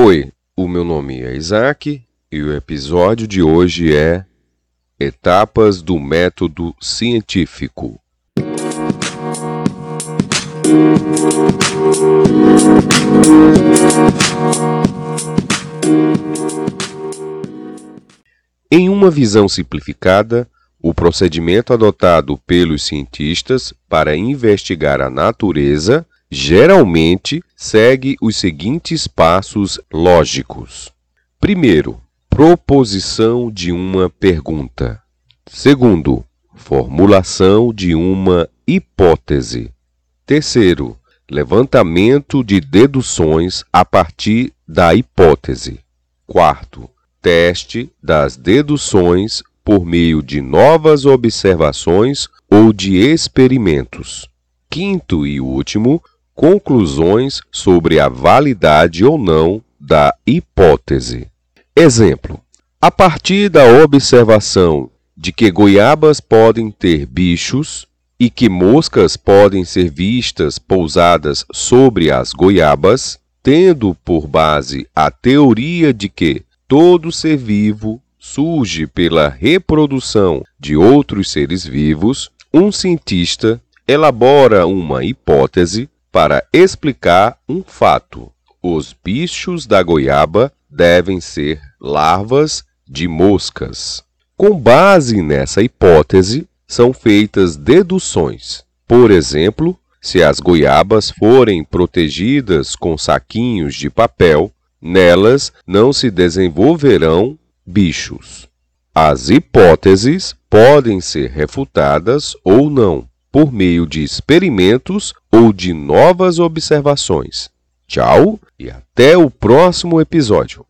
Oi, o meu nome é Isaac e o episódio de hoje é Etapas do Método Científico. Em uma visão simplificada, o procedimento adotado pelos cientistas para investigar a natureza geralmente segue os seguintes passos lógicos. Primeiro, proposição de uma pergunta. Segundo, formulação de uma hipótese. Terceiro, levantamento de deduções a partir da hipótese. Quarto, teste das deduções por meio de novas observações ou de experimentos. Quinto e último, conclusões sobre a validade ou não da hipótese. Exemplo: a partir da observação de que goiabas podem ter bichos e que moscas podem ser vistas pousadas sobre as goiabas, tendo por base a teoria de que todo ser vivo surge pela reprodução de outros seres vivos, um cientista elabora uma hipótese para explicar um fato. Os bichos da goiaba devem ser larvas de moscas. Com base nessa hipótese, são feitas deduções. Por exemplo, se as goiabas forem protegidas com saquinhos de papel, nelas não se desenvolverão bichos. As hipóteses podem ser refutadas ou não por meio de experimentos ou de novas observações. Tchau e até o próximo episódio.